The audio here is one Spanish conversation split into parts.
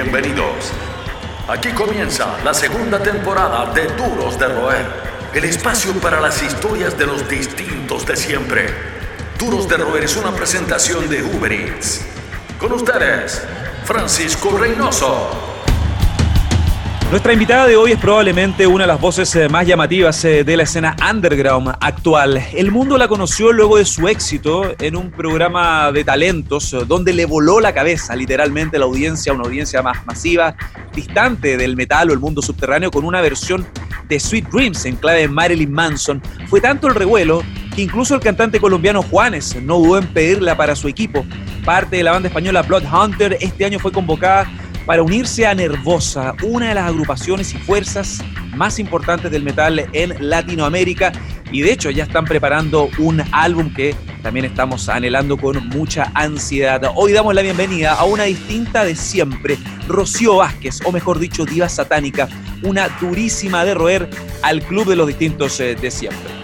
Bienvenidos. Aquí comienza la segunda temporada de Duros de Roer, el espacio para las historias de los distintos de siempre. Duros de Roer es una presentación de Uber Eats. Con ustedes, Francisco Reynoso. Nuestra invitada de hoy es probablemente una de las voces eh, más llamativas eh, de la escena underground actual. El mundo la conoció luego de su éxito en un programa de talentos eh, donde le voló la cabeza literalmente la audiencia, una audiencia más masiva, distante del metal o el mundo subterráneo, con una versión de Sweet Dreams en clave de Marilyn Manson. Fue tanto el revuelo que incluso el cantante colombiano Juanes no dudó en pedirla para su equipo. Parte de la banda española Blood Hunter este año fue convocada para unirse a Nervosa, una de las agrupaciones y fuerzas más importantes del metal en Latinoamérica. Y de hecho ya están preparando un álbum que también estamos anhelando con mucha ansiedad. Hoy damos la bienvenida a una distinta de siempre, Rocío Vázquez, o mejor dicho, diva satánica, una durísima de roer al club de los distintos eh, de siempre.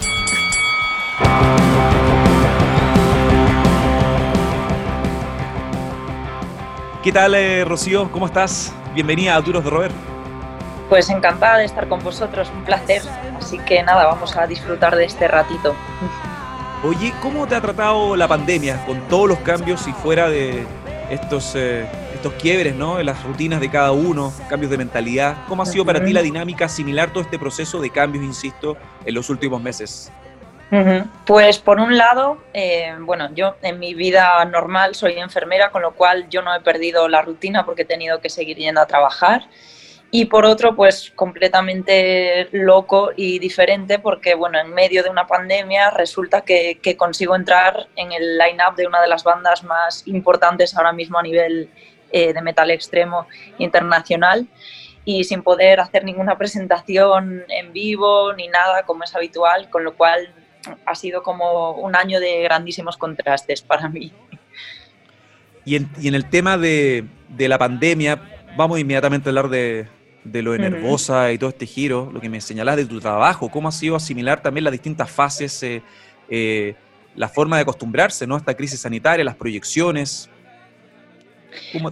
¿Qué tal, eh, Rocío? ¿Cómo estás? Bienvenida a Duros de Roer. Pues encantada de estar con vosotros, un placer. Así que nada, vamos a disfrutar de este ratito. Oye, ¿cómo te ha tratado la pandemia con todos los cambios y fuera de estos, eh, estos quiebres, ¿no? En las rutinas de cada uno, cambios de mentalidad. ¿Cómo ha sido para ti la dinámica similar todo este proceso de cambios, insisto, en los últimos meses? Pues por un lado, eh, bueno, yo en mi vida normal soy enfermera, con lo cual yo no he perdido la rutina porque he tenido que seguir yendo a trabajar. Y por otro, pues completamente loco y diferente porque, bueno, en medio de una pandemia resulta que, consigo entrar en el line-up de una de las bandas más importantes ahora mismo a nivel eh, de metal extremo internacional y sin poder hacer ninguna presentación en vivo ni nada como es habitual, con lo cual ha sido como un año de grandísimos contrastes para mí. Y en, el tema de, la pandemia, vamos inmediatamente a hablar de, lo de Nervosa y todo este giro, lo que me señalás de tu trabajo, cómo ha sido asimilar también las distintas fases, eh, eh, la forma de acostumbrarse ¿no? a esta crisis sanitaria, las proyecciones.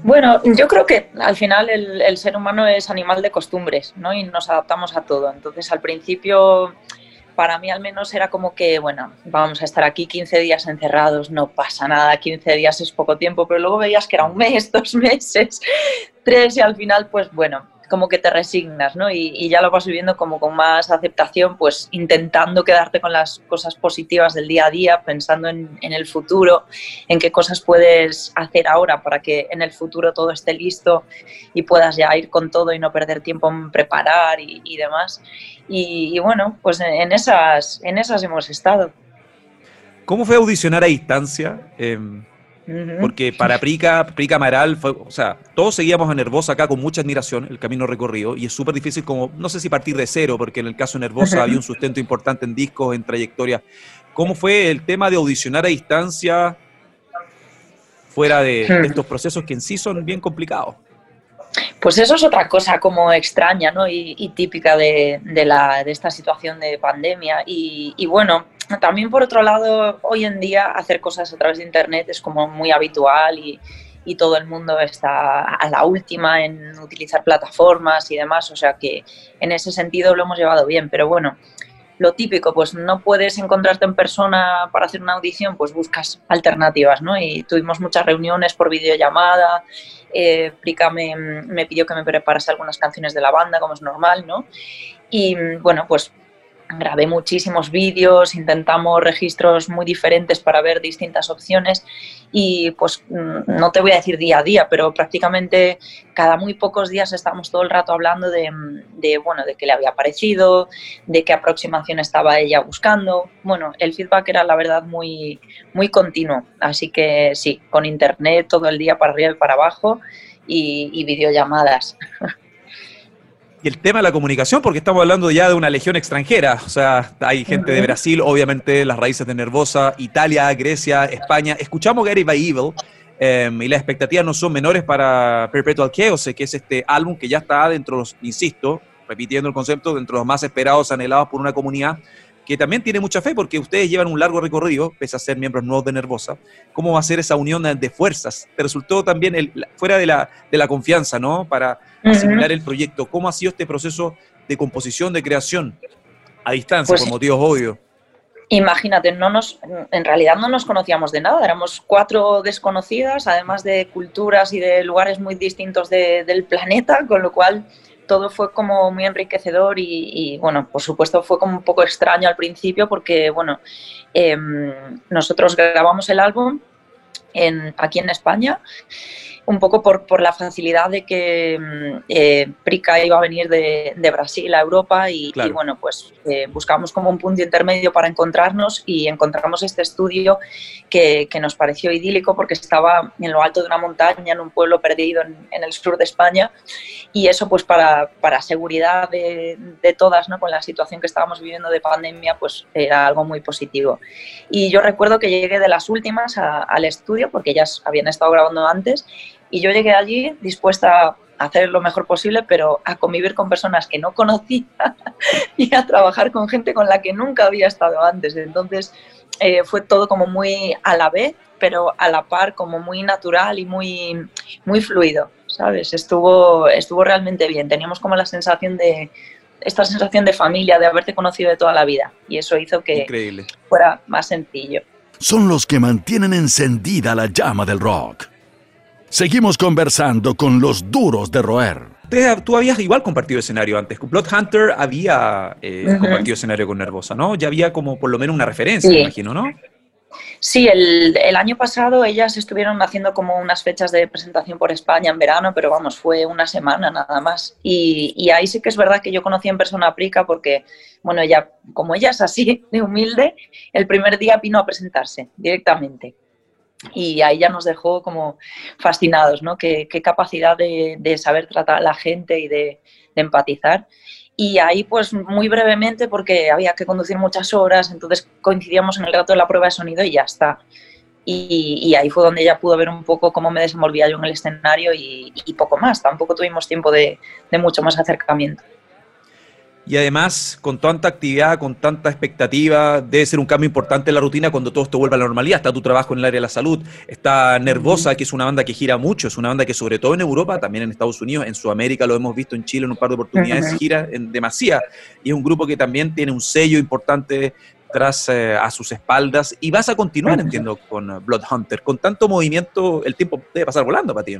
Bueno, yo creo que al final el, el, ser humano es animal de costumbres, ¿no? Y nos adaptamos a todo. Entonces, al principio para mí al menos era como que, bueno, vamos a estar aquí 15 días encerrados, no pasa nada, 15 días es poco tiempo, pero luego veías que era un mes, dos meses, tres y al final, pues bueno, como que te resignas, ¿no? Y, ya lo vas viviendo como con más aceptación, pues intentando quedarte con las cosas positivas del día a día, pensando en, el futuro, en qué cosas puedes hacer ahora para que en el futuro todo esté listo y puedas ya ir con todo y no perder tiempo en preparar y, demás. Y, bueno, pues en esas, en esas hemos estado. ¿Cómo fue audicionar a distancia? Porque para Prica, Prica Amaral, fue, o sea, todos seguíamos a Nervosa acá con mucha admiración el camino recorrido y es súper difícil como, no sé si partir de cero, porque en el caso de Nervosa había un sustento importante en discos, en trayectoria. ¿Cómo fue el tema de audicionar a distancia fuera de, estos procesos que en sí son bien complicados? Pues eso es otra cosa como extraña ¿no? y, típica de, la, de, esta situación de pandemia. Y, y bueno, también por otro lado, hoy en día hacer cosas a través de Internet es como muy habitual y, todo el mundo está a la última en utilizar plataformas y demás, o sea que en ese sentido lo hemos llevado bien, pero bueno, lo típico, pues no puedes encontrarte en persona para hacer una audición, pues buscas alternativas, ¿no? Y tuvimos muchas reuniones por videollamada, eh, me, me pidió que me preparase algunas canciones de la banda, como es normal, ¿no? Y bueno, pues grabé muchísimos vídeos, intentamos registros muy diferentes para ver distintas opciones y pues mm, no te voy a decir día a día, pero prácticamente cada muy pocos días estamos todo el rato hablando de, de, bueno, de qué le había parecido, de qué aproximación estaba ella buscando. Bueno, el feedback era la verdad muy, muy continuo, así que sí, con internet todo el día para arriba y para abajo y, y videollamadas. Y el tema de la comunicación, porque estamos hablando ya de una legión extranjera, o sea, hay gente de Brasil, obviamente las raíces de Nervosa, Italia, Grecia, España. Escuchamos Gary by Evil em, y las expectativas no son menores para Perpetual Chaos, que es este álbum que ya está dentro de los, insisto, repitiendo el concepto, dentro de los más esperados, anhelados por una comunidad. Que también tiene mucha fe porque ustedes llevan un largo recorrido, pese a ser miembros nuevos de Nervosa. ¿Cómo va a ser esa unión de fuerzas? Te resultó también el, fuera de la, de la confianza, ¿no? Para asignar el proyecto. ¿Cómo ha sido este proceso de composición, de creación a distancia, pues por motivos obvios? Imagínate, no nos, en realidad no nos conocíamos de nada, éramos cuatro desconocidas, además de culturas y de lugares muy distintos del planeta, con lo cual todo fue como muy enriquecedor y, bueno, por supuesto fue como un poco extraño al principio porque, bueno, em, nosotros grabamos el álbum aquí en España un poco por, por, la facilidad de que mm, eh, Prica iba a venir de, de, Brasil a Europa y, bueno, pues eh, buscamos como un punto intermedio para encontrarnos y encontramos este estudio que, que, nos pareció idílico porque estaba en lo alto de una montaña, en un pueblo perdido en, en el sur de España y eso pues para, para seguridad de, de, todas, ¿no? con la situación que estábamos viviendo de pandemia, pues era algo muy positivo. Y yo recuerdo que llegué de las últimas al estudio porque ellas habían estado grabando antes y yo llegué allí dispuesta a hacer lo mejor posible, pero a convivir con personas que no conocía y a trabajar con gente con la que nunca había estado antes. Entonces eh, fue todo como muy a la vez, pero a la par como muy natural y muy, muy fluido, ¿sabes? Estuvo, estuvo realmente bien. Teníamos como la sensación de, esta sensación de familia, de haberte conocido de toda la vida. Y eso hizo que fuera más sencillo. Son los que mantienen encendida la llama del rock. Seguimos conversando con los duros de roer. Tú habías igual compartido escenario antes. Blood Hunter había eh, compartido escenario con Nervosa, ¿no? Ya había como por lo menos una referencia, me imagino, ¿no? Sí, el, año pasado ellas estuvieron haciendo como unas fechas de presentación por España en verano, pero vamos, fue una semana nada más. Y, ahí sí que es verdad que yo conocí en persona a Prica porque, bueno, ella, como ella es así de humilde, el primer día vino a presentarse directamente y ahí ya nos dejó como fascinados, ¿no? Qué, capacidad de, saber tratar a la gente y de, empatizar. Y ahí, pues muy brevemente, porque había que conducir muchas horas, entonces coincidíamos en el rato de la prueba de sonido y ya está. Y, ahí fue donde ella pudo ver un poco cómo me desenvolvía yo en el escenario y, poco más. Tampoco tuvimos tiempo de mucho más acercamiento y además con tanta actividad, con tanta expectativa, debe ser un cambio importante en la rutina cuando todo esto vuelva a la normalidad. Está tu trabajo en el área de la salud, está Nervosa, que es una banda que gira mucho, es una banda que sobre todo en Europa, también en Estados Unidos, en Sudamérica lo hemos visto en Chile en un par de oportunidades, gira en demasía. Y es un grupo que también tiene un sello importante tras eh, a sus espaldas. Y vas a continuar, entiendo, con Blood Hunter. Con tanto movimiento, el tiempo debe pasar volando, Pati.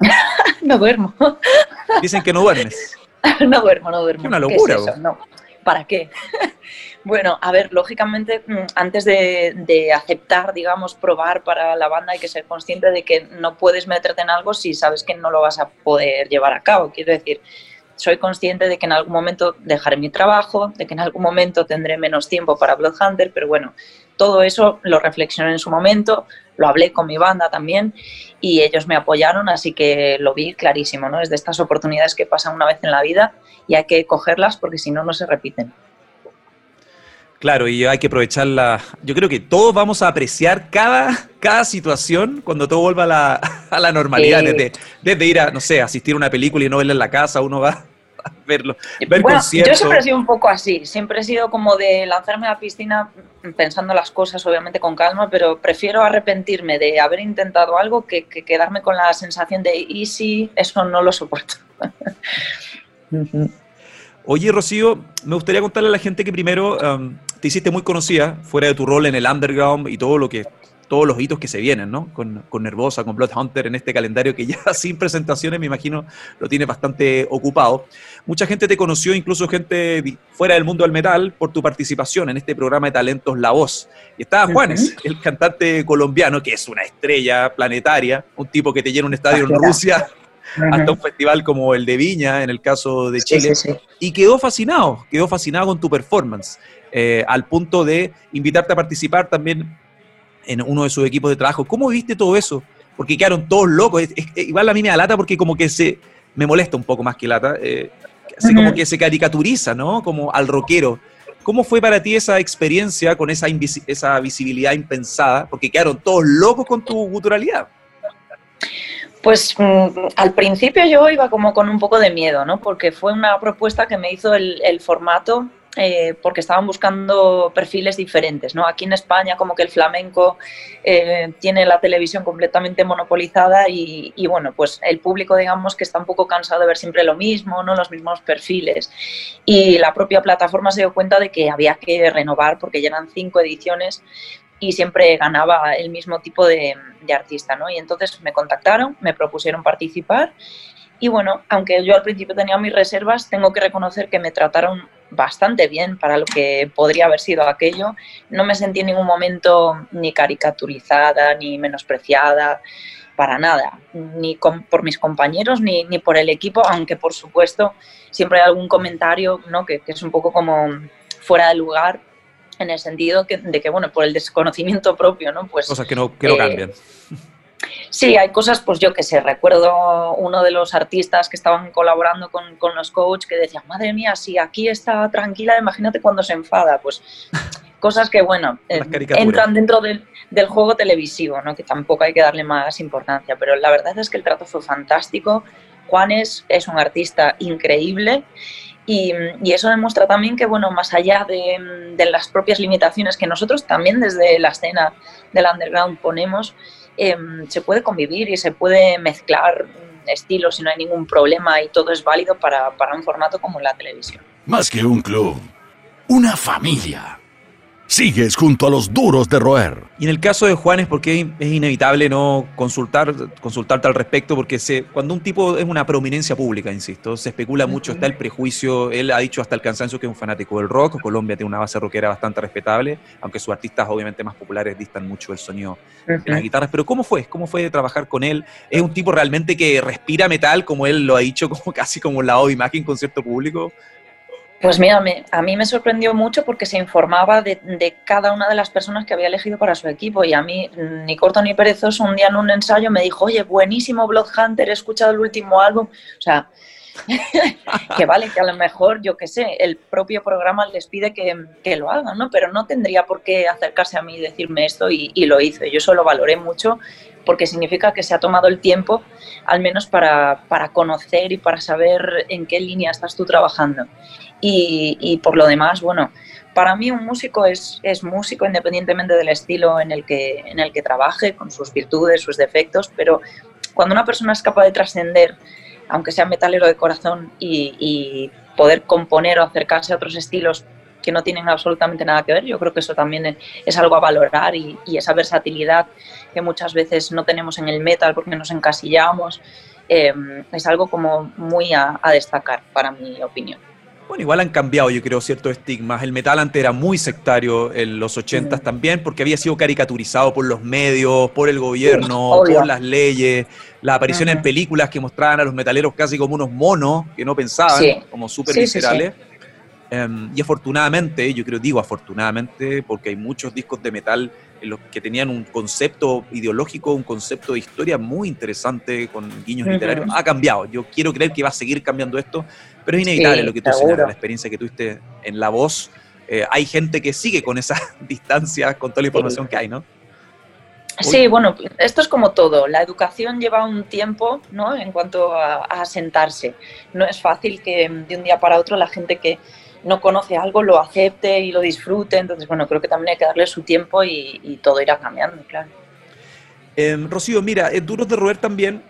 no duermo. Dicen que no duermes. no duermo, no duermo. Es una locura. No, ¿para qué? bueno, a ver, lógicamente, mm, antes de, aceptar, digamos, probar para la banda, hay que ser consciente de que no puedes meterte en algo si sabes que no lo vas a poder llevar a cabo. Quiero decir, soy consciente de que en algún momento dejaré mi trabajo, de que en algún momento tendré menos tiempo para Bloodhunter, pero bueno, todo eso lo reflexioné en su momento, lo hablé con mi banda también y ellos me apoyaron, así que lo vi clarísimo, ¿no? Es de estas oportunidades que pasan una vez en la vida y hay que cogerlas porque si no, no se repiten. Claro, y hay que aprovecharla. Yo creo que todos vamos a apreciar cada, cada situación cuando todo vuelva a la, a la normalidad. Desde, desde, ir a, no sé, asistir a una película y no verla en la casa, uno va verlo. bueno, yo siempre he sido un poco así, siempre he sido como de lanzarme a la piscina pensando las cosas obviamente con calma, pero prefiero arrepentirme de haber intentado algo que, quedarme con la sensación de easy, eso no lo soporto. Oye, Rocío, me gustaría contarle a la gente que primero um, te hiciste muy conocida fuera de tu rol en el underground y todo lo que todos los hitos que se vienen, ¿no? Con, con Nervosa, con Blood Hunter en este calendario que ya sin presentaciones, me imagino, lo tiene bastante ocupado. Mucha gente te conoció, incluso gente fuera del mundo del metal, por tu participación en este programa de talentos La Voz. Y estaba Juanes, el cantante colombiano, que es una estrella planetaria, un tipo que te llena un estadio en Rusia hasta un festival como el de Viña, en el caso de Chile, y quedó fascinado, quedó fascinado con tu performance, eh, al punto de invitarte a participar también en uno de sus equipos de trabajo. ¿Cómo viste todo eso? Porque quedaron todos locos. igual a mí me da lata porque como que se me molesta un poco más que lata. Eh, así como que se caricaturiza, ¿no? Como al rockero. ¿Cómo fue para ti esa experiencia con esa, esa visibilidad impensada? Porque quedaron todos locos con tu guturalidad. Pues mm, al principio yo iba como con un poco de miedo, ¿no? Porque fue una propuesta que me hizo el, el formato eh, porque estaban buscando perfiles diferentes. ¿no? Aquí en España como que el flamenco eh, tiene la televisión completamente monopolizada y, bueno, pues el público digamos que está un poco cansado de ver siempre lo mismo, ¿no? los mismos perfiles. Y la propia plataforma se dio cuenta de que había que renovar porque ya eran cinco ediciones y siempre ganaba el mismo tipo de, de artista. ¿no? Y entonces me contactaron, me propusieron participar y bueno, aunque yo al principio tenía mis reservas, tengo que reconocer que me trataron bastante bien para lo que podría haber sido aquello. No me sentí en ningún momento ni caricaturizada, ni menospreciada, para nada, ni por mis compañeros, ni, ni, por el equipo, aunque por supuesto siempre hay algún comentario ¿no? que, es un poco como fuera de lugar en el sentido de que, bueno, por el desconocimiento propio, ¿no? Pues, Cosas que no, que no eh, cambian. Sí, hay cosas, pues yo que sé, recuerdo uno de los artistas que estaban colaborando con, con los coaches que decía, madre mía, si aquí está tranquila, imagínate cuando se enfada, pues cosas que, bueno, eh, entran dentro del, del, juego televisivo, ¿no? que tampoco hay que darle más importancia, pero la verdad es que el trato fue fantástico, Juan es, es un artista increíble y, y, eso demuestra también que, bueno, más allá de, de las propias limitaciones que nosotros también desde la escena del underground ponemos, Em, se puede convivir y se puede mezclar estilos y no hay ningún problema y todo es válido para, para un formato como la televisión. Más que un club, una familia. Sigues junto a los duros de roer. Y en el caso de Juan es porque es inevitable no consultar, consultarte al respecto, porque se, cuando un tipo es una prominencia pública, insisto, se especula mucho, está el prejuicio, él ha dicho hasta el cansancio que es un fanático del rock, Colombia tiene una base rockera bastante respetable, aunque sus artistas obviamente más populares distan mucho del sonido de las guitarras, pero ¿cómo fue? ¿Cómo fue trabajar con él? ¿Es un tipo realmente que respira metal, como él lo ha dicho, como casi como la o imagen concierto público? Pues mira, a mí me sorprendió mucho porque se informaba de, cada una de las personas que había elegido para su equipo y a mí, ni corto ni perezoso, un día en un ensayo me dijo, oye, buenísimo Bloodhunter, he escuchado el último álbum. O sea, que vale, que a lo mejor, yo qué sé, el propio programa les pide que, lo hagan, ¿no? Pero no tendría por qué acercarse a mí y decirme esto y, y lo hizo. Yo eso lo valoré mucho porque significa que se ha tomado el tiempo al menos para, para conocer y para saber en qué línea estás tú trabajando. Y, por lo demás, bueno, para mí un músico es, músico independientemente del estilo en el, que, en el que trabaje, con sus virtudes, sus defectos, pero cuando una persona es capaz de trascender, aunque sea metalero de corazón, y, poder componer o acercarse a otros estilos que no tienen absolutamente nada que ver, yo creo que eso también es algo a valorar y, esa versatilidad que muchas veces no tenemos en el metal porque nos encasillamos, eh, es algo como muy a destacar para mi opinión. Bueno, igual han cambiado, yo creo, ciertos estigmas. El metal antes era muy sectario en los 80 también, porque había sido caricaturizado por los medios, por el gobierno, por las leyes, la aparición en películas que mostraban a los metaleros casi como unos monos que no pensaban, como súper viscerales. Em, y afortunadamente, yo creo, digo afortunadamente, porque hay muchos discos de metal en los que tenían un concepto ideológico, un concepto de historia muy interesante con guiños literarios, ha cambiado. Yo quiero creer que va a seguir cambiando esto, pero es inevitable lo que tú señalas, la experiencia que tuviste en la voz. Eh, hay gente que sigue con esa distancia, con toda la información que hay, ¿no? Sí, bueno, esto es como todo. La educación lleva un tiempo, ¿no? En cuanto a, a sentarse. No es fácil que de un día para otro la gente que no conoce algo lo acepte y lo disfrute. Entonces, bueno, creo que también hay que darle su tiempo y, todo irá cambiando, claro. Em, Rocío, mira, en Duros de Roer también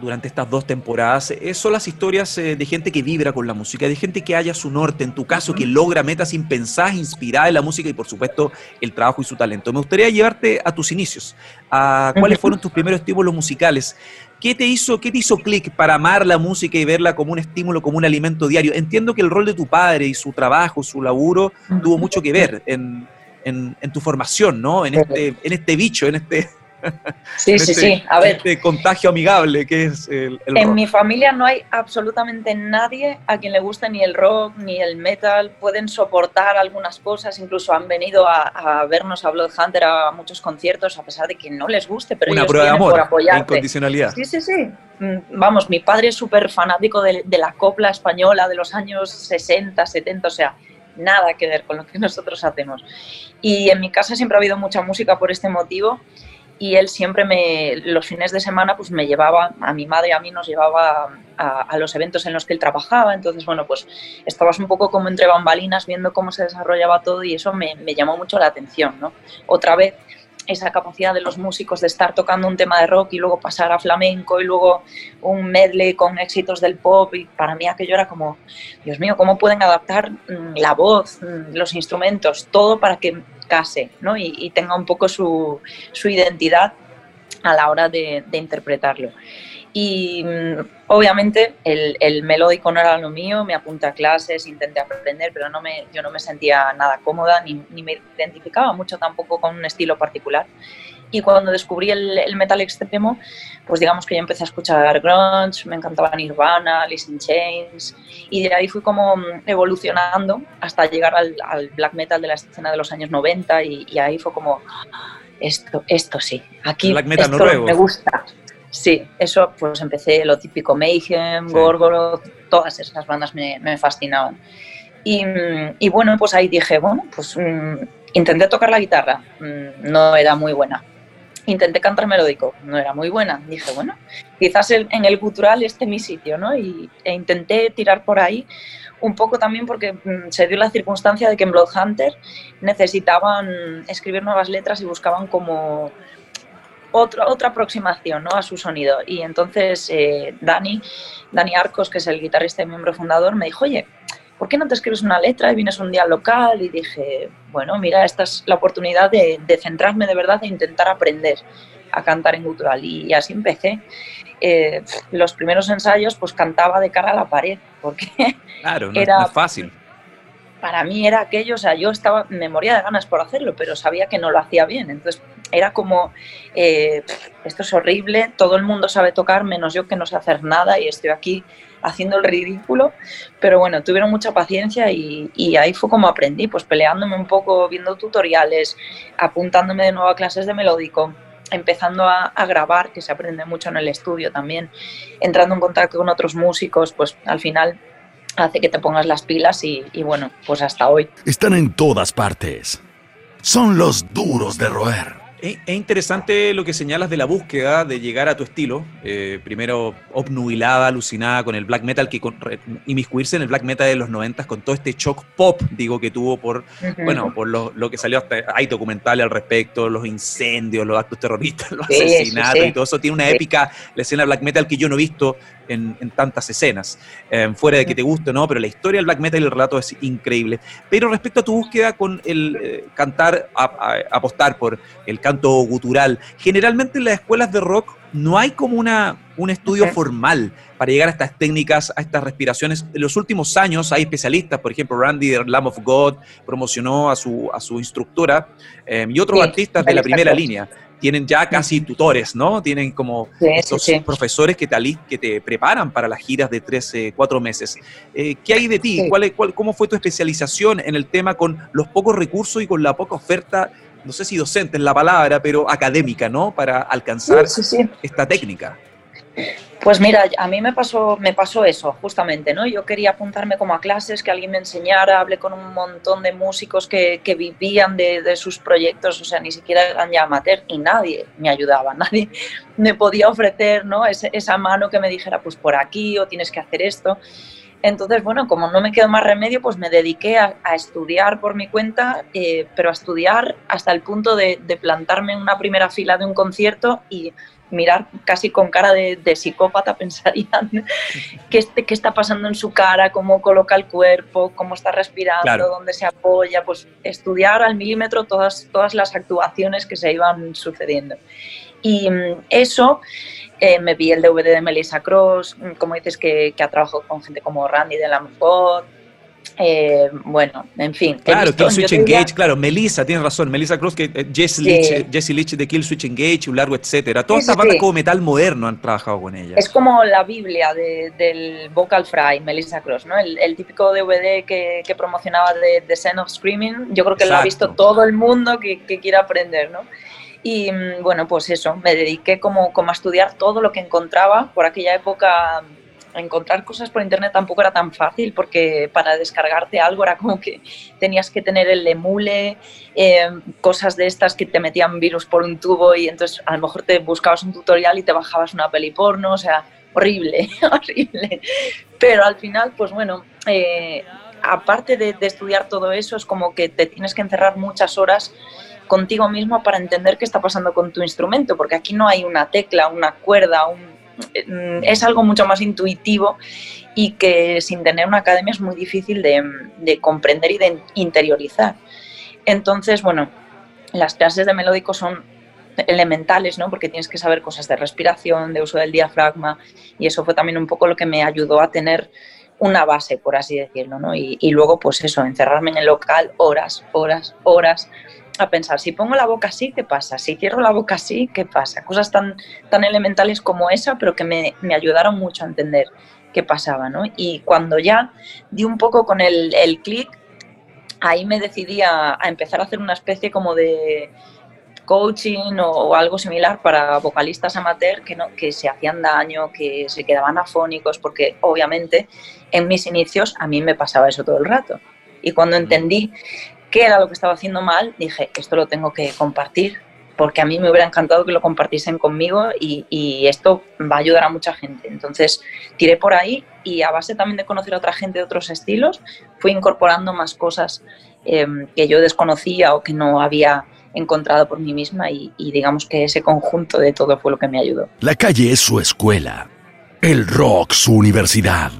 durante estas dos temporadas eh, son las historias eh, de gente que vibra con la música, de gente que haya su norte, en tu caso, que logra metas impensadas, inspirada en la música y por supuesto el trabajo y su talento. Me gustaría llevarte a tus inicios, a cuáles fueron tus primeros estímulos musicales. ¿Qué te hizo, qué te hizo clic para amar la música y verla como un estímulo, como un alimento diario? Entiendo que el rol de tu padre y su trabajo, su laburo, tuvo mucho que ver en, tu formación, ¿no? En este, en este bicho, en este, Sí, sí, sí. A ver. Este contagio amigable que es el, En mi familia no hay absolutamente nadie a quien le guste ni el rock ni el metal. Pueden soportar algunas cosas, incluso han venido a, vernos a Bloodhunter a muchos conciertos a pesar de que no les guste, pero Una ellos prueba de amor, por apoyarte. incondicionalidad. Sí, sí, sí. Mm, vamos, mi padre es súper fanático de, de la copla española de los años 60, 70, o sea, nada que ver con lo que nosotros hacemos. Y en mi casa siempre ha habido mucha música por este motivo y él siempre me, los fines de semana, pues me llevaba, a mi madre a mí nos llevaba a, los eventos en los que él trabajaba, entonces, bueno, pues estabas un poco como entre bambalinas viendo cómo se desarrollaba todo y eso me, me llamó mucho la atención, ¿no? Otra vez, esa capacidad de los músicos de estar tocando un tema de rock y luego pasar a flamenco y luego un medley con éxitos del pop y para mí aquello era como, Dios mío, ¿cómo pueden adaptar mm, la voz, mm, los instrumentos, todo para que case ¿no? y, tenga un poco su, su, identidad a la hora de, de interpretarlo? Y mm, obviamente el, el, melódico no era lo mío, me apunté a clases, intenté aprender, pero no me, yo no me sentía nada cómoda ni, ni me identificaba mucho tampoco con un estilo particular. Y cuando descubrí el, el, metal extremo, pues digamos que yo empecé a escuchar grunge, me encantaba Nirvana, Alice in Chains, y de ahí fui como mm, evolucionando hasta llegar al, al black metal de la escena de los años 90 y, y ahí fue como, ah, esto, esto sí, aquí black metal esto me gusta. Sí, eso pues empecé lo típico, Mayhem, Gorgoroth, todas esas bandas me, me fascinaban. Y, y, bueno, pues ahí dije, bueno, pues mm, intenté tocar la guitarra, mm, no era muy buena. Intenté cantar melódico, no era muy buena. Dije, bueno, quizás en el gutural esté mi sitio, ¿no? Y, e intenté tirar por ahí un poco también porque mm, se dio la circunstancia de que en Bloodhunter necesitaban escribir nuevas letras y buscaban como otra, otra aproximación ¿no? a su sonido. Y entonces eh, Dani, Dani Arcos, que es el guitarrista y miembro fundador, me dijo, oye, ¿por qué no te escribes una letra y vienes un día local? Y dije, bueno, mira, esta es la oportunidad de, centrarme de verdad e intentar aprender a cantar en gutural. Y, así empecé. Eh, los primeros ensayos pues cantaba de cara a la pared, porque claro, era fácil para mí era aquello, o sea, yo estaba, me moría de ganas por hacerlo, pero sabía que no lo hacía bien. Entonces era como, eh, esto es horrible, todo el mundo sabe tocar, menos yo que no sé hacer nada y estoy aquí haciendo el ridículo. Pero bueno, tuvieron mucha paciencia y, y ahí fue como aprendí, pues peleándome un poco, viendo tutoriales, apuntándome de nuevo a clases de melódico empezando a, a, grabar, que se aprende mucho en el estudio también, entrando en contacto con otros músicos, pues al final hace que te pongas las pilas y, bueno, pues hasta hoy. Están en todas partes. Son los duros de roer. Es interesante lo que señalas de la búsqueda de llegar a tu estilo. Eh, primero, obnubilada, alucinada con el black metal, que con, inmiscuirse en el black metal de los 90 con todo este shock pop, digo, que tuvo por, bueno, por lo, lo, que salió hasta. Hay documentales al respecto, los incendios, los actos terroristas, los asesinatos y todo eso. Tiene una épica, la escena black metal que yo no he visto en, en tantas escenas, eh, fuera de que te guste o no, pero la historia del black metal y el relato es increíble. Pero respecto a tu búsqueda con el eh, cantar, apostar por el canto gutural. Generalmente en las escuelas de rock no hay como una, un estudio formal para llegar a estas técnicas, a estas respiraciones. En los últimos años hay especialistas, por ejemplo, Randy de Lamb of God promocionó a su, a su instructora eh, y otros artistas de la primera línea. Tienen ya casi tutores, ¿no? Tienen como estos profesores que te, que te preparan para las giras de 13, 4 meses. Eh, ¿Qué hay de ti? ¿Cuál, cuál, ¿Cómo fue tu especialización en el tema con los pocos recursos y con la poca oferta no sé si docente es la palabra, pero académica, ¿no? Para alcanzar esta técnica. Pues mira, a mí me pasó, me pasó eso, justamente, ¿no? Yo quería apuntarme como a clases, que alguien me enseñara, hablé con un montón de músicos que, que vivían de, de, sus proyectos, o sea, ni siquiera eran ya amateur, y nadie me ayudaba, nadie me podía ofrecer, ¿no? esa mano que me dijera, pues por aquí, o tienes que hacer esto. Entonces, bueno, como no me quedó más remedio, pues me dediqué a, estudiar por mi cuenta, eh, pero a estudiar hasta el punto de, plantarme en una primera fila de un concierto y mirar casi con cara de, psicópata, pensarían qué, qué, está pasando en su cara, cómo coloca el cuerpo, cómo está respirando, dónde se apoya, pues estudiar al milímetro todas, todas las actuaciones que se iban sucediendo. Y mm, eso eh, me vi el DVD de Melissa Cross, mm, como dices que, que ha trabajado con gente como Randy de la eh, bueno, en fin. Claro, Kill Switch Engage, claro, Melissa, tienes razón, Melissa Cross, que eh, Jesse, Leach, Jesse Leach de Kill Switch Engage, un largo etcétera. Todas estas bandas como metal moderno han trabajado con ella. Es como la Biblia de, del Vocal Fry, Melissa Cross, ¿no? El, el típico DVD que, que promocionaba de The Scent of Screaming. Yo creo que lo ha visto todo el mundo que, que quiera aprender, ¿no? Y bueno, pues eso, me dediqué como, como a estudiar todo lo que encontraba. Por aquella época encontrar cosas por internet tampoco era tan fácil porque para descargarte algo era como que tenías que tener el emule, eh, cosas de estas que te metían virus por un tubo y entonces a lo mejor te buscabas un tutorial y te bajabas una peli porno, o sea, horrible, horrible. Pero al final, pues bueno, eh, aparte de estudiar todo eso, es como que te tienes que encerrar muchas horas contigo mismo para entender qué está pasando con tu instrumento, porque aquí no hay una tecla, una cuerda, un, mm, es algo mucho más intuitivo y que sin tener una academia es muy difícil de, comprender y de interiorizar. Entonces, bueno, las clases de melódico son elementales, ¿no? Porque tienes que saber cosas de respiración, de uso del diafragma, y eso fue también un poco lo que me ayudó a tener una base, por así decirlo, ¿no? Y, y luego, pues eso, encerrarme en el local horas, horas, horas, a pensar, si pongo la boca así, ¿qué pasa? Si cierro la boca así, ¿qué pasa? Cosas tan, tan elementales como esa, pero que me, me ayudaron mucho a entender qué pasaba, ¿no? Y cuando ya di un poco con el, el clic, ahí me decidí a, empezar a hacer una especie como de coaching o, algo similar para vocalistas amateur que, no, que se hacían daño, que se quedaban afónicos, porque obviamente en mis inicios a mí me pasaba eso todo el rato. Y cuando entendí qué era lo que estaba haciendo mal, dije, esto lo tengo que compartir, porque a mí me hubiera encantado que lo compartiesen conmigo y, esto va a ayudar a mucha gente. Entonces tiré por ahí y a base también de conocer a otra gente de otros estilos, fui incorporando más cosas em, que yo desconocía o que no había encontrado por mí misma y, y digamos que ese conjunto de todo fue lo que me ayudó. La calle es su escuela, el rock su universidad.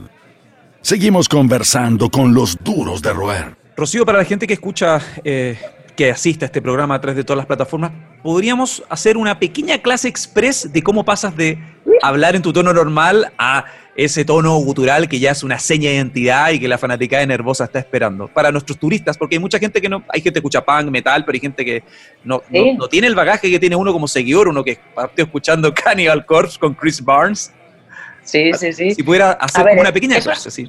Seguimos conversando con los duros de roer. Rocío, para la gente que escucha, eh, que asiste a este programa a través de todas las plataformas, ¿podríamos hacer una pequeña clase express de cómo pasas de hablar en tu tono normal a ese tono gutural que ya es una seña de identidad y que la fanática de Nervosa está esperando? Para nuestros turistas, porque hay mucha gente que no, hay gente que escucha punk, metal, pero hay gente que no, no, tiene el bagaje que tiene uno como seguidor, uno que partió escuchando Cannibal Corpse con Chris Barnes. Sí, sí, sí. Si pudiera hacer una pequeña clase, sí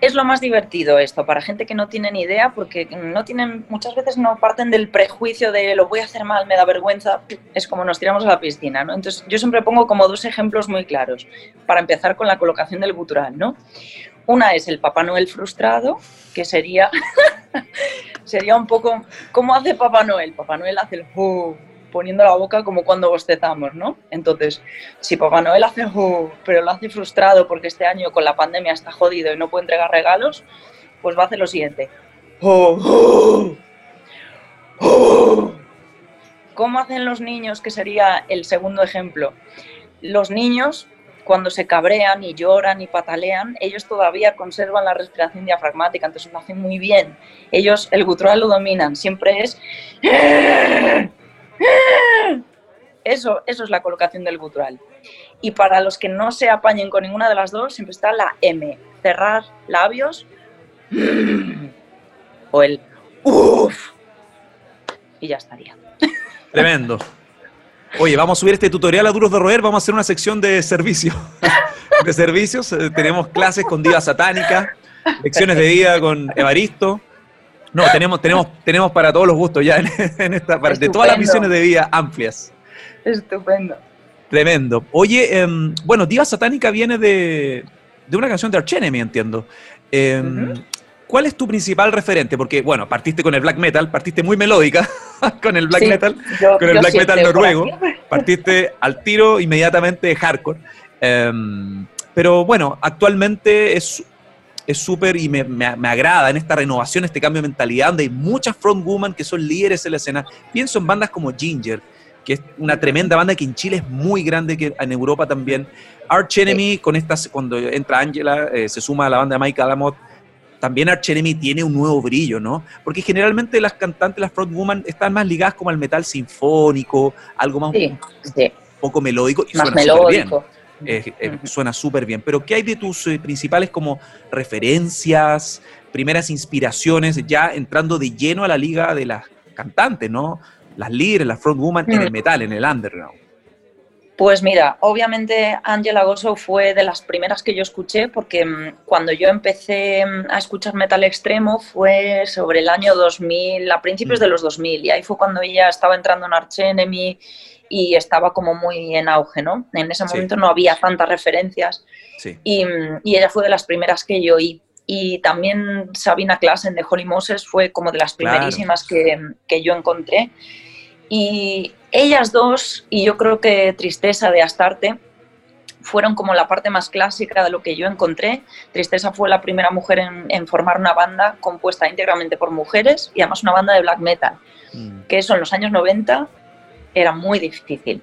es lo más divertido esto para gente que no tiene ni idea porque no tienen muchas veces no parten del prejuicio de lo voy a hacer mal me da vergüenza es como nos tiramos a la piscina no entonces yo siempre pongo como dos ejemplos muy claros para empezar con la colocación del gutural no una es el Papá Noel frustrado que sería sería un poco cómo hace Papá Noel Papá Noel hace el poniendo la boca como cuando bostezamos, ¿no? Entonces, si Papá Noel hace pero lo hace frustrado porque este año con la pandemia está jodido y no puede entregar regalos, pues va a hacer lo siguiente. ¿Cómo hacen los niños? Que sería el segundo ejemplo. Los niños, cuando se cabrean y lloran y patalean, ellos todavía conservan la respiración diafragmática, entonces lo hacen muy bien. Ellos el gutural lo dominan, siempre es eso, eso es la colocación del gutural. Y para los que no se apañen con ninguna de las dos, siempre está la M, cerrar labios o el uff y ya estaría. Tremendo. Oye, vamos a subir este tutorial a Duros de Roer, vamos a hacer una sección de servicio. De servicios, eh, tenemos clases con Diva Satánica, lecciones de vida con Evaristo, no, tenemos, tenemos, tenemos para todos los gustos ya en, esta parte, de todas las misiones de vida amplias. Estupendo. Tremendo. Oye, em, bueno, Diva Satánica viene de, una canción de Arch Enemy, entiendo. Em, ¿Cuál es tu principal referente? Porque, bueno, partiste con el black metal, partiste muy melódica con el black metal, con el black metal noruego, partiste al tiro inmediatamente hardcore. Em, pero bueno, actualmente es es súper y me, me, agrada en esta renovación, este cambio de mentalidad, donde hay muchas frontwoman que son líderes en la escena. Pienso en bandas como Ginger, que es una tremenda banda que en Chile es muy grande, que en Europa también. Arch Enemy, con estas, cuando entra Angela, eh, se suma a la banda de Mike Adamot, también Arch Enemy tiene un nuevo brillo, ¿no? Porque generalmente las cantantes, las frontwoman, están más ligadas como al metal sinfónico, algo más un, poco melódico. Y más melódico. Eh, eh, suena súper bien. Pero ¿qué hay de tus eh, principales como referencias, primeras inspiraciones, ya entrando de lleno a la liga de las cantantes, ¿no? Las líderes, las frontwoman en el metal, en el underground. Pues mira, obviamente Angela Gosso fue de las primeras que yo escuché porque mm, cuando yo empecé mm, a escuchar metal extremo fue sobre el año 2000, a principios mm. de los 2000, y ahí fue cuando ella estaba entrando en Arch Enemy y estaba como muy en auge, ¿no? En ese momento no había tantas referencias y, y, ella fue de las primeras que yo oí. Y también Sabina Klassen de Holly Moses fue como de las primerísimas que, que, yo encontré. Y ellas dos, y yo creo que Tristeza de Astarte, fueron como la parte más clásica de lo que yo encontré. Tristeza fue la primera mujer en, en formar una banda compuesta íntegramente por mujeres y además una banda de black metal, mm. que eso en los años 90 era muy difícil.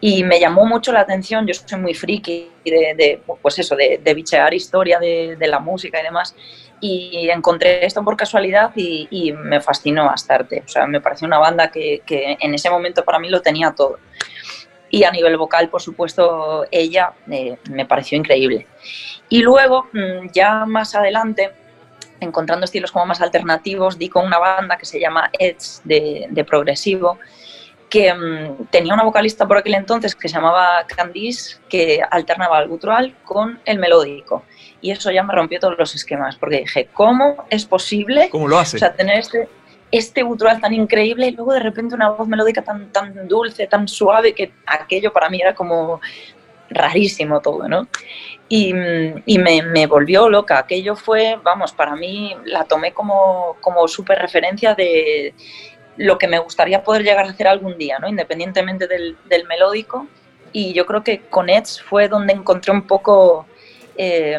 Y me llamó mucho la atención, yo soy muy friki de, pues eso, de, bichear historia de, la música y demás, y encontré esto por casualidad y, me fascinó Astarte. O sea, me pareció una banda que, en ese momento para mí lo tenía todo. Y a nivel vocal, por supuesto, ella eh, me pareció increíble. Y luego, mm, ya más adelante, encontrando estilos como más alternativos, di con una banda que se llama Edge de, de progresivo, que mm, tenía una vocalista por aquel entonces que se llamaba Candice, que alternaba el gutural con el melódico. Y eso ya me rompió todos los esquemas, porque dije, ¿cómo es posible ¿Cómo lo hace? O sea, tener este, este gutural tan increíble y luego de repente una voz melódica tan, tan dulce, tan suave, que aquello para mí era como rarísimo todo, ¿no? Y, mm, y me, me, volvió loca. Aquello fue, vamos, para mí la tomé como, como súper referencia de lo que me gustaría poder llegar a hacer algún día, ¿no? independientemente del, melódico. Y yo creo que con Edge fue donde encontré un poco eh,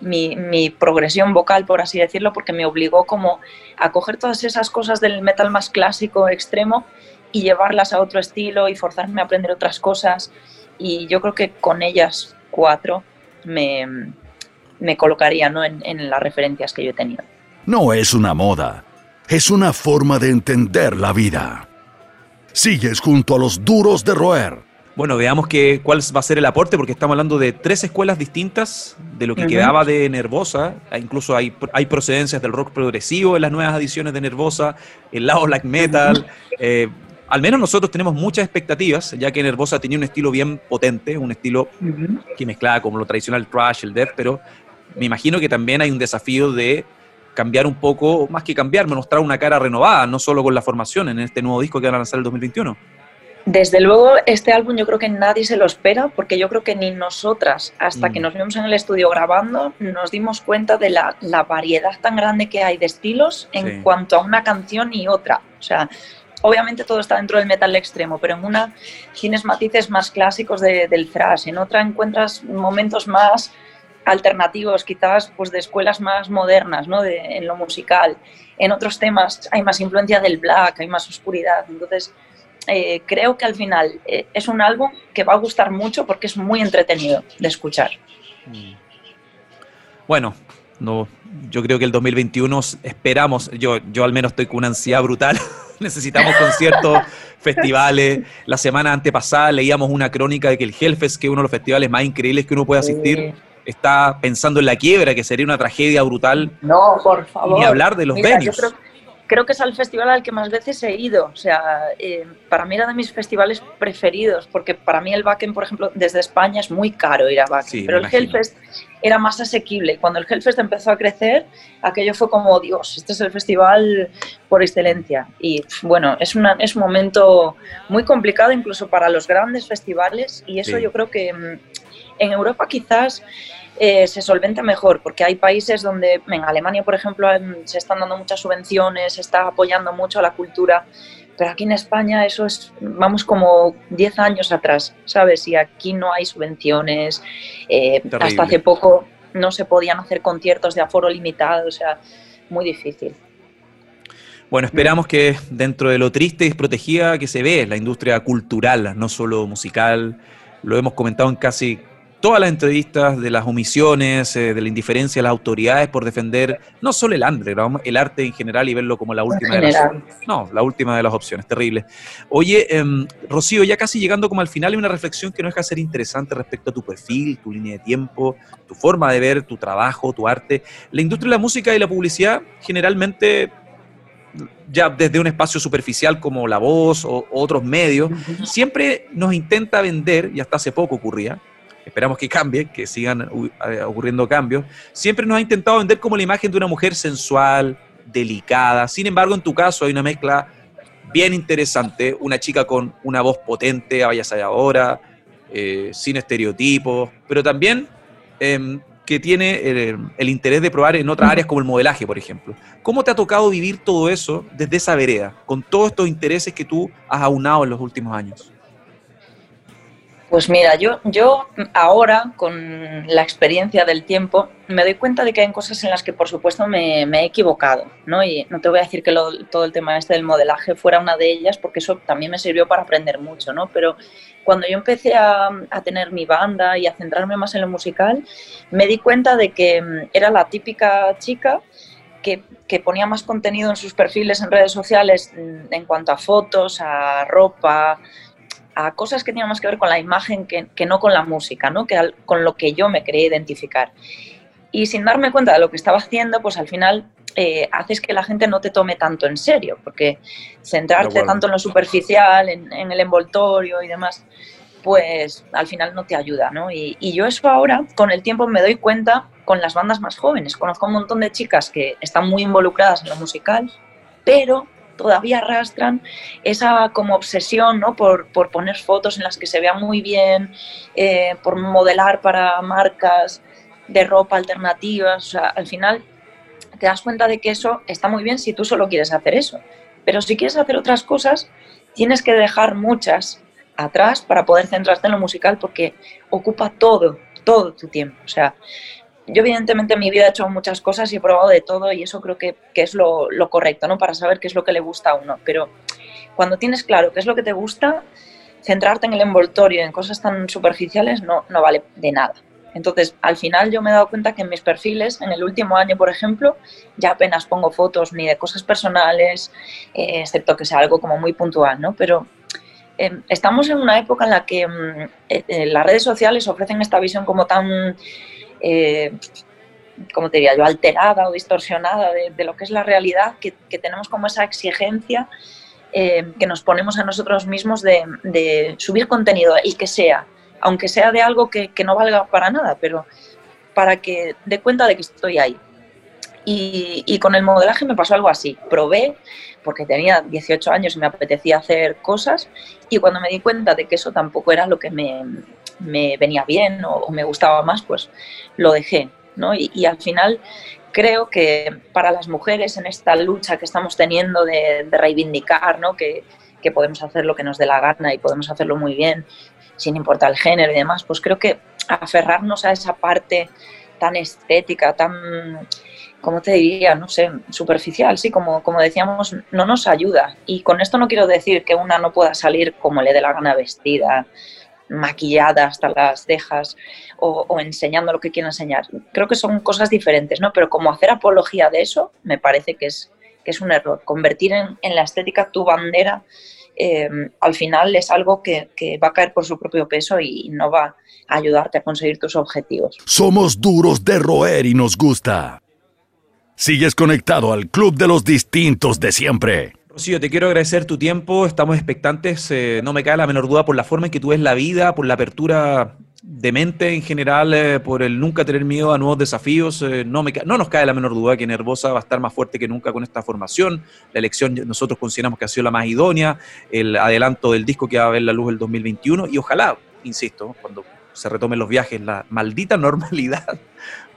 mi, progresión vocal, por así decirlo, porque me obligó como a coger todas esas cosas del metal más clásico, extremo, y llevarlas a otro estilo y forzarme a aprender otras cosas. Y yo creo que con ellas cuatro me, me colocaría ¿no? en, en las referencias que yo he tenido. No es una moda es una forma de entender la vida. Sigues junto a los duros de roer. Bueno, veamos que, cuál va a ser el aporte, porque estamos hablando de tres escuelas distintas, de lo que quedaba de Nervosa, e incluso hay, hay procedencias del rock progresivo en las nuevas ediciones de Nervosa, el lado black metal. Eh, al menos nosotros tenemos muchas expectativas, ya que Nervosa tenía un estilo bien potente, un estilo que mezclaba como lo tradicional trash, el death, pero me imagino que también hay un desafío de cambiar un poco, más que cambiar, mostrar una cara renovada, no solo con la formación en este nuevo disco que van a lanzar el 2021. Desde luego, este álbum yo creo que nadie se lo espera, porque yo creo que ni nosotras, hasta que mm. nos vimos en el estudio grabando, nos dimos cuenta de la, variedad tan grande que hay de estilos en cuanto a una canción y otra. O sea, obviamente todo está dentro del metal extremo, pero en una tienes matices más clásicos del thrash, en otra encuentras momentos más alternativos, quizás pues de escuelas más modernas, ¿no? De, en lo musical. En otros temas hay más influencia del black, hay más oscuridad. Entonces, eh, creo que al final eh, es un álbum que va a gustar mucho porque es muy entretenido de escuchar. Mm. Bueno, no, yo creo que el 2021 esperamos, yo, yo al menos estoy con una ansiedad brutal. Necesitamos conciertos, festivales. La semana antepasada leíamos una crónica de que el Hellfest, que es uno de los festivales más increíbles que uno puede asistir, está pensando en la quiebra, que sería una tragedia brutal. No, por favor. Ni hablar de los Mira, Creo, que es el festival al que más veces he ido. O sea, eh, para mí era de mis festivales preferidos, porque para mí el Backen, por ejemplo, desde España es muy caro ir a Backen, pero el Hellfest era más asequible. Cuando el Hellfest empezó a crecer, aquello fue como, Dios, este es el festival por excelencia. Y bueno, es, una, es un momento muy complicado incluso para los grandes festivales y eso yo creo que en Europa quizás eh, se solventa mejor, porque hay países donde, en Alemania, por ejemplo, se están dando muchas subvenciones, se está apoyando mucho a la cultura, pero aquí en España eso es, vamos como 10 años atrás, ¿sabes? Y aquí no hay subvenciones, eh, hasta hace poco no se podían hacer conciertos de aforo limitado, o sea, muy difícil. Bueno, esperamos que dentro de lo triste y desprotegida que se ve la industria cultural, no solo musical, lo hemos comentado en casi todas las entrevistas de las omisiones, eh, de la indiferencia de las autoridades por defender no solo el underground, el arte en general y verlo como la última de las No, la última de las opciones, terrible. Oye, em, Rocío, ya casi llegando como al final, hay una reflexión que no deja de ser interesante respecto a tu perfil, tu línea de tiempo, tu forma de ver tu trabajo, tu arte. La industria de la música y la publicidad generalmente ya desde un espacio superficial como La Voz o, otros medios, siempre nos intenta vender, y hasta hace poco ocurría, esperamos que cambie, que sigan ocurriendo cambios, siempre nos ha intentado vender como la imagen de una mujer sensual, delicada. Sin embargo, en tu caso hay una mezcla bien interesante, una chica con una voz potente, vaya ahora, eh, sin estereotipos, pero también em, que tiene el, interés de probar en otras áreas como el modelaje, por ejemplo. ¿Cómo te ha tocado vivir todo eso desde esa vereda, con todos estos intereses que tú has aunado en los últimos años? Pues mira, yo, yo ahora, con la experiencia del tiempo, me doy cuenta de que hay cosas en las que, por supuesto, me, he equivocado, ¿no? Y no te voy a decir que todo el tema este del modelaje fuera una de ellas, porque eso también me sirvió para aprender mucho, ¿no? Pero cuando yo empecé a, tener mi banda y a centrarme más en lo musical, me di cuenta de que mm, era la típica chica que, que, ponía más contenido en sus perfiles en redes sociales mm, en cuanto a fotos, a ropa, a cosas que tenían más que ver con la imagen que, no con la música, ¿no? que con lo que yo me quería identificar. Y sin darme cuenta de lo que estaba haciendo, pues al final eh, haces que la gente no te tome tanto en serio, porque centrarte tanto en lo superficial, en, el envoltorio y demás, pues al final no te ayuda, ¿no? Y, y, yo eso ahora, con el tiempo, me doy cuenta con las bandas más jóvenes. Conozco un montón de chicas que están muy involucradas en lo musical, pero todavía arrastran esa como obsesión ¿no? por, poner fotos en las que se vea muy bien, eh, por modelar para marcas de ropa alternativas. O sea, al final te das cuenta de que eso está muy bien si tú solo quieres hacer eso. Pero si quieres hacer otras cosas, tienes que dejar muchas atrás para poder centrarte en lo musical porque ocupa todo, todo tu tiempo. O sea, yo evidentemente en mi vida he hecho muchas cosas y he probado de todo y eso creo que, es lo, correcto, ¿no? Para saber qué es lo que le gusta a uno. Pero cuando tienes claro qué es lo que te gusta, centrarte en el envoltorio, en cosas tan superficiales, no, no vale de nada. Entonces, al final yo me he dado cuenta que en mis perfiles, en el último año, por ejemplo, ya apenas pongo fotos ni de cosas personales, eh, excepto que sea algo como muy puntual, ¿no? Pero em, estamos en una época en la que mm, eh, eh, las redes sociales ofrecen esta visión como tan eh, como te diría yo, alterada o distorsionada de, lo que es la realidad, que, tenemos como esa exigencia eh, que nos ponemos a nosotros mismos de, subir contenido, y que sea, aunque sea de algo que, no valga para nada, pero para que dé cuenta de que estoy ahí. Y, y, con el modelaje me pasó algo así. Probé, porque tenía 18 años y me apetecía hacer cosas, y cuando me di cuenta de que eso tampoco era lo que me, me venía bien o, me gustaba más, pues lo dejé. ¿no? Y, al final creo que para las mujeres en esta lucha que estamos teniendo de, reivindicar ¿no? que, que, podemos hacer lo que nos dé la gana y podemos hacerlo muy bien, sin importar el género y demás, pues creo que aferrarnos a esa parte tan estética, tan, ¿cómo te diría? No sé, superficial, sí, como, como decíamos, no nos ayuda. Y con esto no quiero decir que una no pueda salir como le dé la gana vestida, maquillada hasta las cejas o, enseñando lo que quiere enseñar. Creo que son cosas diferentes, ¿no? Pero como hacer apología de eso me parece que es, que es un error. Convertir en, la estética tu bandera eh, al final es algo que, que, va a caer por su propio peso y no va a ayudarte a conseguir tus objetivos. Somos duros de roer y nos gusta. Sigues conectado al Club de los Distintos de siempre. Rocío, te quiero agradecer tu tiempo, estamos expectantes, eh, no me cae la menor duda por la forma en que tú ves la vida, por la apertura de mente en general, eh, por el nunca tener miedo a nuevos desafíos, eh, no, me, no nos cae la menor duda que Nervosa va a estar más fuerte que nunca con esta formación, la elección nosotros consideramos que ha sido la más idónea, el adelanto del disco que va a ver la luz el 2021 y ojalá, insisto, cuando se retomen los viajes, la maldita normalidad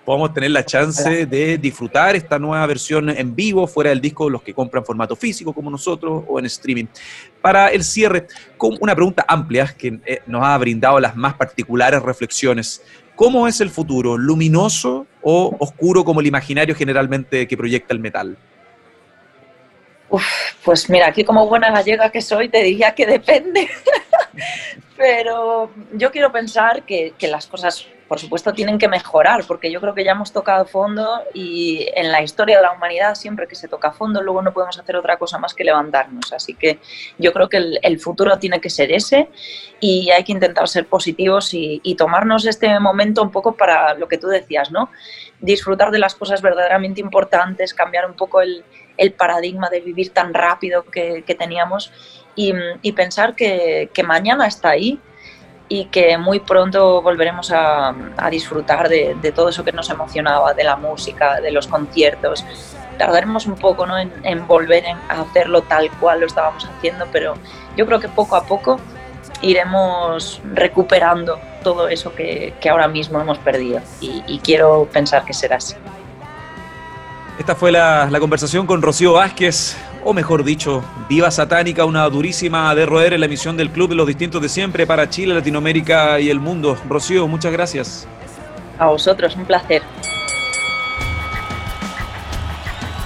podamos tener la chance de disfrutar esta nueva versión en vivo, fuera del disco, los que compran formato físico como nosotros o en streaming. Para el cierre, con una pregunta amplia que eh, nos ha brindado las más particulares reflexiones. ¿Cómo es el futuro? ¿Luminoso o oscuro como el imaginario generalmente que proyecta el metal? pues mira, aquí como buena gallega que soy, te diría que depende. Pero yo quiero pensar que, las cosas por supuesto tienen que mejorar, porque yo creo que ya hemos tocado fondo y en la historia de la humanidad siempre que se toca fondo luego no podemos hacer otra cosa más que levantarnos. Así que yo creo que el, futuro tiene que ser ese y hay que intentar ser positivos y, tomarnos este momento un poco para lo que tú decías, ¿no? Disfrutar de las cosas verdaderamente importantes, cambiar un poco el, paradigma de vivir tan rápido que, teníamos y, pensar que, que mañana está ahí y que muy pronto volveremos a, disfrutar de, todo eso que nos emocionaba, de la música, de los conciertos, tardaremos un poco ¿no? en, volver a hacerlo tal cual lo estábamos haciendo, pero yo creo que poco a poco iremos recuperando todo eso que, ahora mismo hemos perdido y, quiero pensar que será así. Esta fue la, la, conversación con Rocío Vázquez, o mejor dicho, Diva Satánica, una durísima de roer en la emisión del Club de los Distintos de Siempre para Chile, Latinoamérica y el mundo. Rocío, muchas gracias. A vosotros, un placer.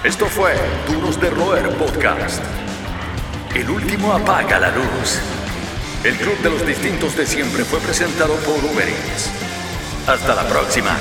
Esto fue Duros de Roer Podcast. El último apaga la luz. El Club de los Distintos de Siempre fue presentado por Uber Eats. Hasta la próxima.